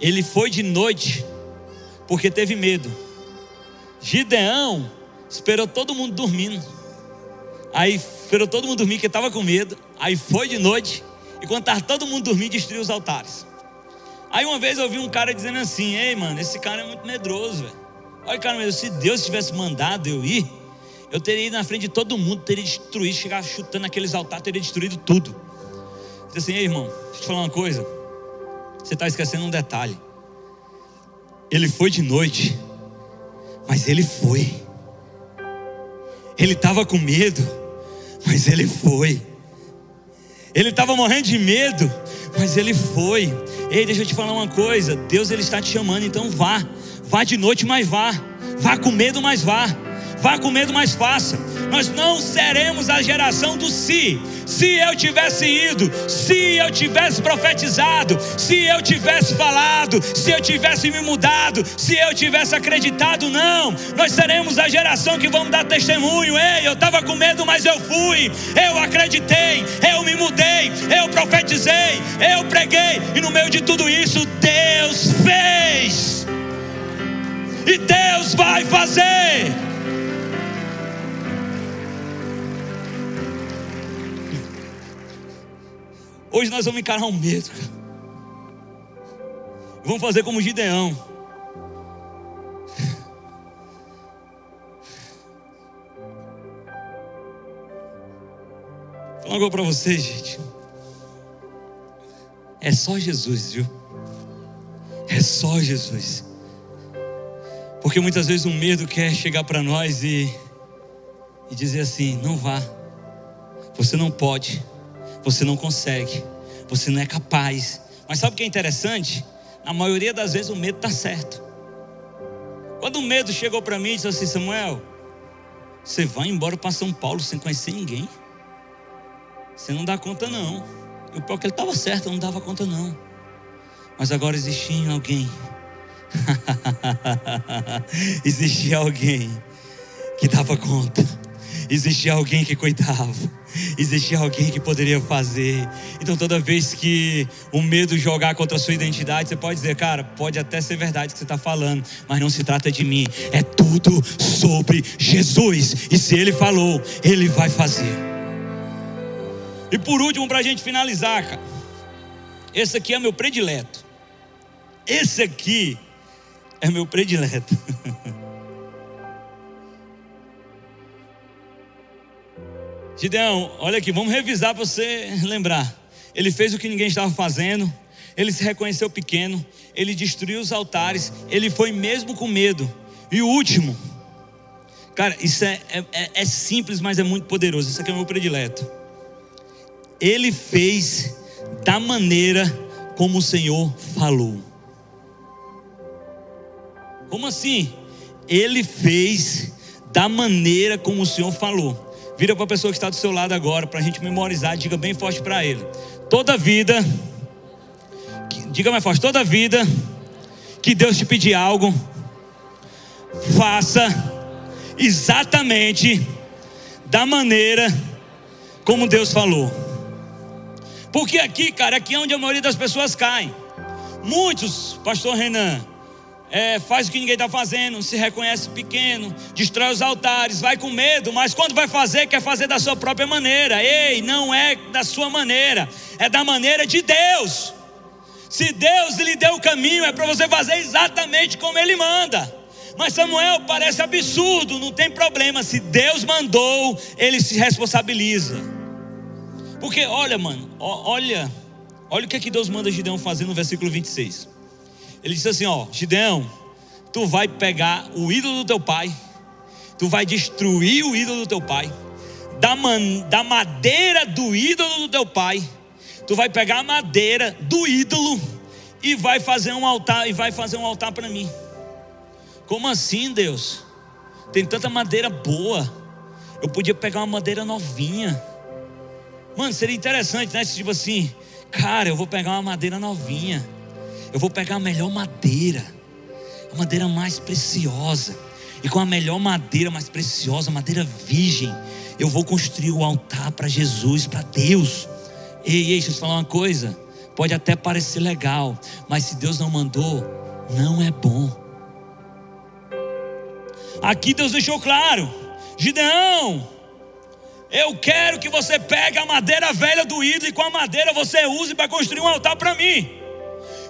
Ele foi de noite porque teve medo. Gideão esperou todo mundo dormindo. Aí esperou todo mundo dormir, que estava com medo. Aí foi de noite. E quando estava todo mundo dormindo, destruiu os altares. Aí uma vez eu vi um cara dizendo assim: Ei, mano, esse cara é muito medroso, velho. Olha, cara, se Deus tivesse mandado eu ir, eu teria ido na frente de todo mundo, teria destruído, chegar chutando aqueles altares, teria destruído tudo. Diz assim, ei irmão, deixa eu te falar uma coisa. Você está esquecendo um detalhe. Ele foi de noite, mas ele foi. Ele estava com medo, mas ele foi. Ele estava morrendo de medo, mas ele foi. Ei, deixa eu te falar uma coisa. Deus ele está te chamando, então vá. Vá de noite, mas vá. Vá com medo, mas vá. Vá com medo, mas faça. Nós não seremos a geração do se. Se eu tivesse ido, se eu tivesse profetizado, se eu tivesse falado, se eu tivesse me mudado, se eu tivesse acreditado, não. Nós seremos a geração que vamos dar testemunho. Ei, eu estava com medo, mas eu fui. Eu acreditei, eu me mudei, eu profetizei, eu preguei. E no meio de tudo isso, Deus fez. E Deus vai fazer. Hoje nós vamos encarar um medo. Vamos fazer como Gideão. Falar para vocês, gente. É só Jesus, viu? É só Jesus. Porque muitas vezes o medo quer chegar para nós e, e dizer assim: não vá, você não pode, você não consegue, você não é capaz. Mas sabe o que é interessante? Na maioria das vezes o medo está certo. Quando o medo chegou para mim e disse assim: Samuel, você vai embora para São Paulo sem conhecer ninguém? Você não dá conta, não. E o pior é que ele estava certo, eu não dava conta, não. Mas agora existia alguém Existia alguém que dava conta. Existia alguém que cuidava. Existia alguém que poderia fazer. Então, toda vez que o medo jogar contra a sua identidade, você pode dizer, cara, pode até ser verdade que você está falando, mas não se trata de mim. É tudo sobre Jesus. E se Ele falou, Ele vai fazer. E por último, para a gente finalizar, cara, esse aqui é meu predileto. Esse aqui é meu predileto. Gideão, olha aqui, vamos revisar para você lembrar. Ele fez o que ninguém estava fazendo, ele se reconheceu pequeno, ele destruiu os altares, ele foi mesmo com medo. E o último, cara, isso é, é, é simples, mas é muito poderoso. Isso aqui é o meu predileto. Ele fez da maneira como o Senhor falou. Como assim? Ele fez da maneira como o Senhor falou. Vira para a pessoa que está do seu lado agora, para a gente memorizar, diga bem forte para ele. Toda vida, diga mais forte, toda vida que Deus te pedir algo, faça exatamente da maneira como Deus falou. Porque aqui, cara, aqui é onde a maioria das pessoas caem. Muitos, pastor Renan, é, faz o que ninguém está fazendo, se reconhece pequeno, destrói os altares, vai com medo, mas quando vai fazer, quer fazer da sua própria maneira. Ei, não é da sua maneira, é da maneira de Deus. Se Deus lhe deu o caminho, é para você fazer exatamente como Ele manda. Mas Samuel parece absurdo, não tem problema. Se Deus mandou, ele se responsabiliza. Porque, olha, mano, olha, olha o que, é que Deus manda Gideão fazer no versículo 26. Ele disse assim: Ó, Gideão, tu vai pegar o ídolo do teu pai, tu vai destruir o ídolo do teu pai, da, man, da madeira do ídolo do teu pai, tu vai pegar a madeira do ídolo e vai fazer um altar e vai fazer um altar para mim. Como assim, Deus? Tem tanta madeira boa. Eu podia pegar uma madeira novinha. Mano, seria interessante, né? Tipo assim, cara, eu vou pegar uma madeira novinha. Eu vou pegar a melhor madeira, a madeira mais preciosa. E com a melhor madeira mais preciosa, madeira virgem, eu vou construir o altar para Jesus, para Deus. Ei, ei, deixa eu te falar uma coisa. Pode até parecer legal, mas se Deus não mandou, não é bom. Aqui Deus deixou claro: Gideão, eu quero que você pegue a madeira velha do ídolo e com a madeira você use para construir um altar para mim.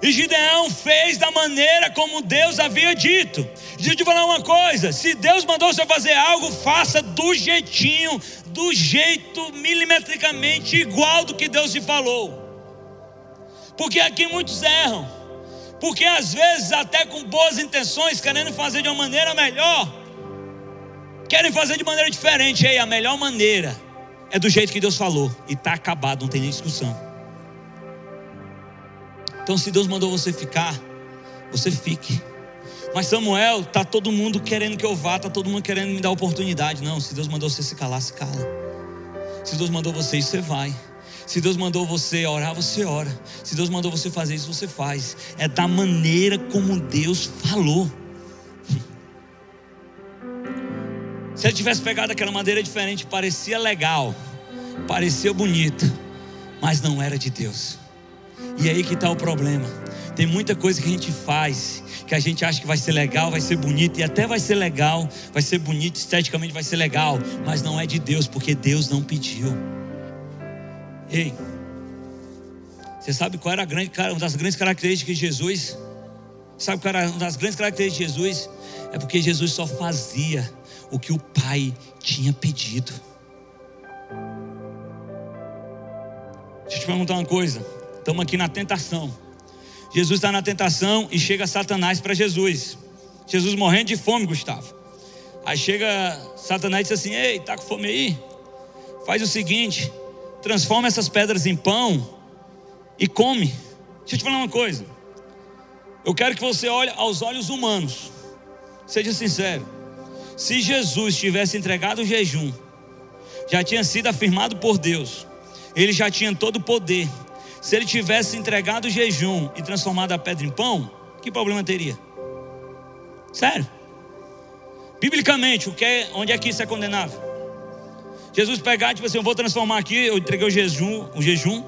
E Gideão fez da maneira como Deus havia dito. Deixa eu te falar uma coisa: se Deus mandou você fazer algo, faça do jeitinho, do jeito milimetricamente igual do que Deus te falou. Porque aqui muitos erram. Porque às vezes, até com boas intenções, querendo fazer de uma maneira melhor, querem fazer de maneira diferente. Ei, a melhor maneira é do jeito que Deus falou. E está acabado, não tem nem discussão. Então, se Deus mandou você ficar, você fique. Mas Samuel, tá todo mundo querendo que eu vá, tá todo mundo querendo me dar oportunidade. Não, se Deus mandou você se calar, se cala. Se Deus mandou você ir, você vai. Se Deus mandou você orar, você ora. Se Deus mandou você fazer isso, você faz. É da maneira como Deus falou. Se ele tivesse pegado aquela madeira diferente, parecia legal, parecia bonito, mas não era de Deus. E aí que está o problema. Tem muita coisa que a gente faz que a gente acha que vai ser legal, vai ser bonito e até vai ser legal, vai ser bonito, esteticamente vai ser legal, mas não é de Deus, porque Deus não pediu. Ei, você sabe qual era grande, uma das grandes características de Jesus? Sabe qual era uma das grandes características de Jesus? É porque Jesus só fazia o que o Pai tinha pedido. Deixa eu te perguntar uma coisa. Estamos aqui na tentação. Jesus está na tentação e chega Satanás para Jesus. Jesus morrendo de fome, Gustavo. Aí chega Satanás e diz assim: Ei, tá com fome aí? Faz o seguinte: transforma essas pedras em pão e come. Deixa eu te falar uma coisa. Eu quero que você olhe aos olhos humanos. Seja sincero. Se Jesus tivesse entregado o jejum, já tinha sido afirmado por Deus, ele já tinha todo o poder. Se ele tivesse entregado o jejum e transformado a pedra em pão, que problema teria? Sério? Biblicamente, o que é, onde é que isso é condenável? Jesus pegar, tipo assim, eu vou transformar aqui, eu entreguei o jejum, o jejum,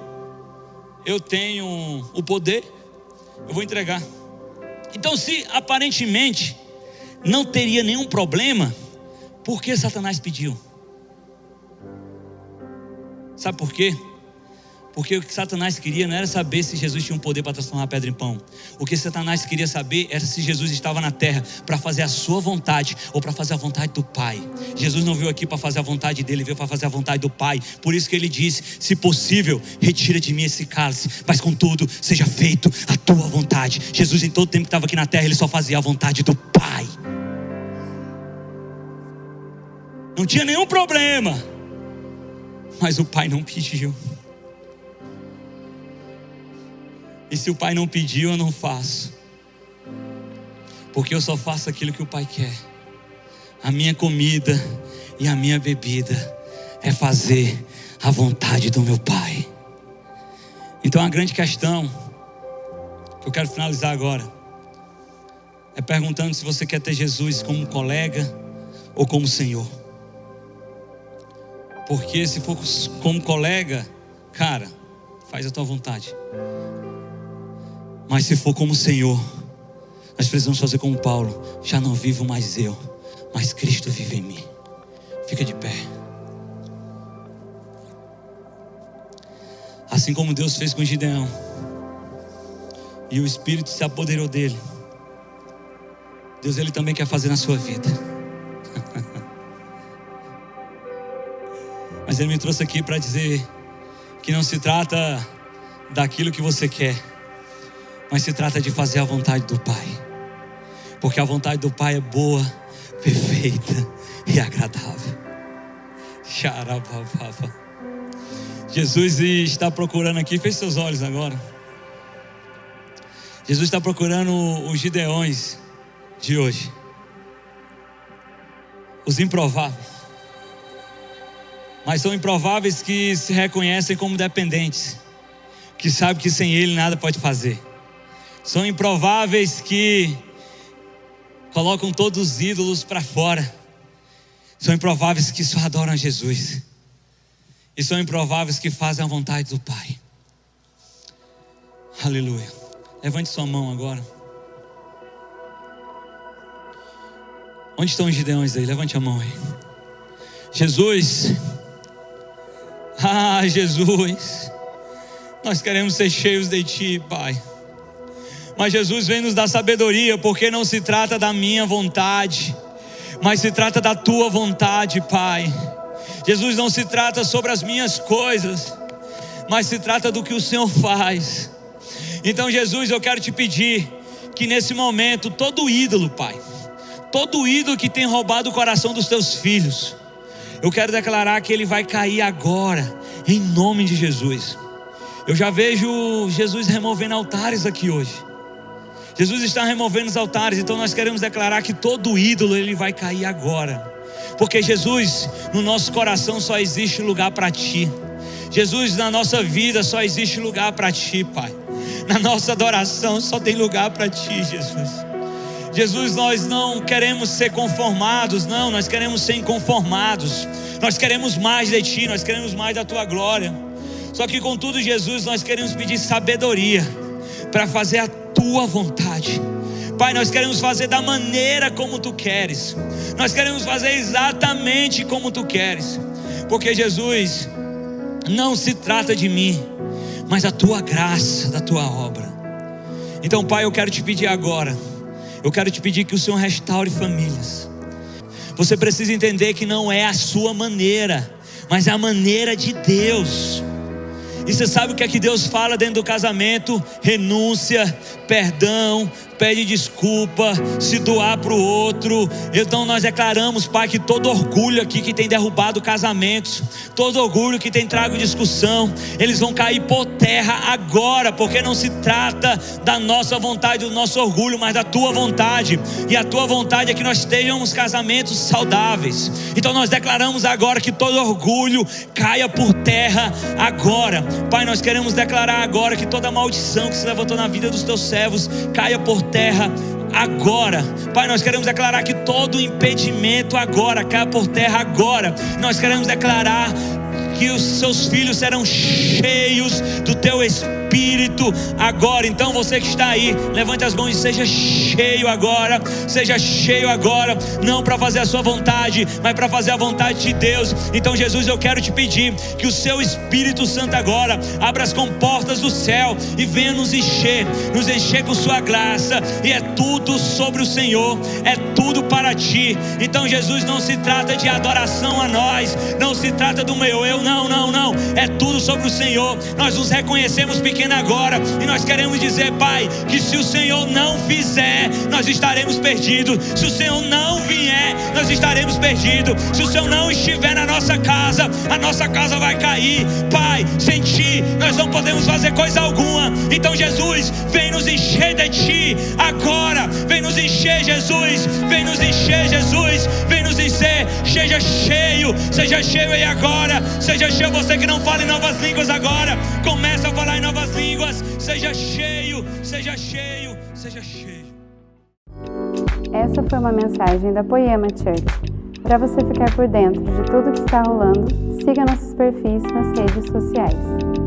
eu tenho o poder, eu vou entregar. Então, se aparentemente não teria nenhum problema, por que Satanás pediu? Sabe por quê? Porque o que Satanás queria não era saber se Jesus tinha um poder para transformar pedra em pão. O que Satanás queria saber era se Jesus estava na terra para fazer a sua vontade ou para fazer a vontade do Pai. Jesus não veio aqui para fazer a vontade dele, veio para fazer a vontade do Pai. Por isso que ele disse: se possível, retira de mim esse cálice, mas contudo, seja feito a tua vontade. Jesus, em todo tempo que estava aqui na terra, ele só fazia a vontade do Pai. Não tinha nenhum problema, mas o Pai não pediu. E se o pai não pediu, eu não faço. Porque eu só faço aquilo que o pai quer. A minha comida e a minha bebida é fazer a vontade do meu pai. Então a grande questão que eu quero finalizar agora é perguntando se você quer ter Jesus como colega ou como Senhor. Porque se for como colega, cara, faz a tua vontade. Mas se for como o Senhor, nós precisamos fazer como Paulo: já não vivo mais eu, mas Cristo vive em mim. Fica de pé. Assim como Deus fez com Gideão, e o Espírito se apoderou dele, Deus ele também quer fazer na sua vida. Mas ele me trouxe aqui para dizer que não se trata daquilo que você quer mas se trata de fazer a vontade do Pai, porque a vontade do Pai é boa, perfeita e agradável. Jesus está procurando aqui, feche seus olhos agora. Jesus está procurando os Gideões de hoje, os improváveis, mas são improváveis que se reconhecem como dependentes, que sabem que sem Ele nada pode fazer. São improváveis que colocam todos os ídolos para fora. São improváveis que só adoram Jesus. E são improváveis que fazem a vontade do Pai. Aleluia. Levante sua mão agora. Onde estão os gideões aí? Levante a mão aí. Jesus. Ah, Jesus. Nós queremos ser cheios de Ti, Pai. Mas Jesus vem nos dar sabedoria, porque não se trata da minha vontade, mas se trata da tua vontade, Pai. Jesus não se trata sobre as minhas coisas, mas se trata do que o Senhor faz. Então, Jesus, eu quero te pedir que nesse momento todo ídolo, Pai, todo ídolo que tem roubado o coração dos teus filhos, eu quero declarar que ele vai cair agora, em nome de Jesus. Eu já vejo Jesus removendo altares aqui hoje. Jesus está removendo os altares, então nós queremos declarar que todo ídolo ele vai cair agora. Porque Jesus, no nosso coração só existe lugar para ti. Jesus, na nossa vida só existe lugar para ti, Pai. Na nossa adoração só tem lugar para ti, Jesus. Jesus, nós não queremos ser conformados, não, nós queremos ser inconformados. Nós queremos mais de ti, nós queremos mais da tua glória. Só que contudo, Jesus, nós queremos pedir sabedoria para fazer a tua vontade. Pai, nós queremos fazer da maneira como tu queres. Nós queremos fazer exatamente como tu queres. Porque Jesus, não se trata de mim, mas a tua graça, da tua obra. Então, Pai, eu quero te pedir agora. Eu quero te pedir que o Senhor restaure famílias. Você precisa entender que não é a sua maneira, mas é a maneira de Deus. E você sabe o que é que Deus fala dentro do casamento? Renúncia, perdão, pede desculpa, se doar para o outro. Então nós declaramos, Pai, que todo orgulho aqui que tem derrubado casamentos, todo orgulho que tem trago discussão, eles vão cair por terra agora, porque não se trata da nossa vontade, do nosso orgulho, mas da tua vontade. E a tua vontade é que nós tenhamos casamentos saudáveis. Então nós declaramos agora que todo orgulho caia por terra agora. Pai, nós queremos declarar agora que toda maldição que se levantou na vida dos teus servos caia por terra agora. Pai, nós queremos declarar que todo impedimento agora caia por terra agora. Nós queremos declarar que os seus filhos serão cheios do teu espírito Espírito agora. Então você que está aí, levante as mãos e seja cheio agora, seja cheio agora, não para fazer a sua vontade, mas para fazer a vontade de Deus. Então, Jesus, eu quero te pedir que o seu Espírito Santo agora abra as comportas do céu e venha nos encher, nos encher com sua graça, e é tudo sobre o Senhor, é tudo para ti. Então, Jesus, não se trata de adoração a nós, não se trata do meu eu, não, não, não, é tudo sobre o Senhor. Nós nos reconhecemos pequenos pequena agora. E nós queremos dizer, Pai, que se o Senhor não fizer, nós estaremos perdidos. Se o Senhor não vier, nós estaremos perdidos. Se o Senhor não estiver na nossa casa, a nossa casa vai cair. Pai, sem ti, nós não podemos fazer coisa alguma. Então, Jesus, vem nos encher de ti agora. Vem nos encher, Jesus. Vem nos encher, Jesus. Vem nos encher. Seja cheio, seja cheio aí agora. Seja cheio você que não fala em novas línguas agora. Começa a falar em novas línguas. Seja cheio, seja cheio, seja cheio. Essa foi uma mensagem da Poema Church. Para você ficar por dentro de tudo que está rolando, siga nossos perfis nas redes sociais.